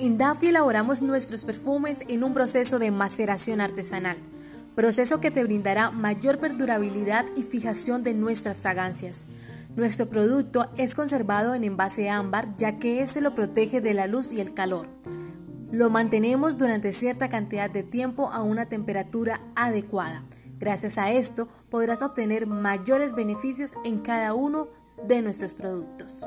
En Daffy elaboramos nuestros perfumes en un proceso de maceración artesanal, proceso que te brindará mayor perdurabilidad y fijación de nuestras fragancias. Nuestro producto es conservado en envase ámbar ya que este lo protege de la luz y el calor. Lo mantenemos durante cierta cantidad de tiempo a una temperatura adecuada. Gracias a esto podrás obtener mayores beneficios en cada uno de nuestros productos.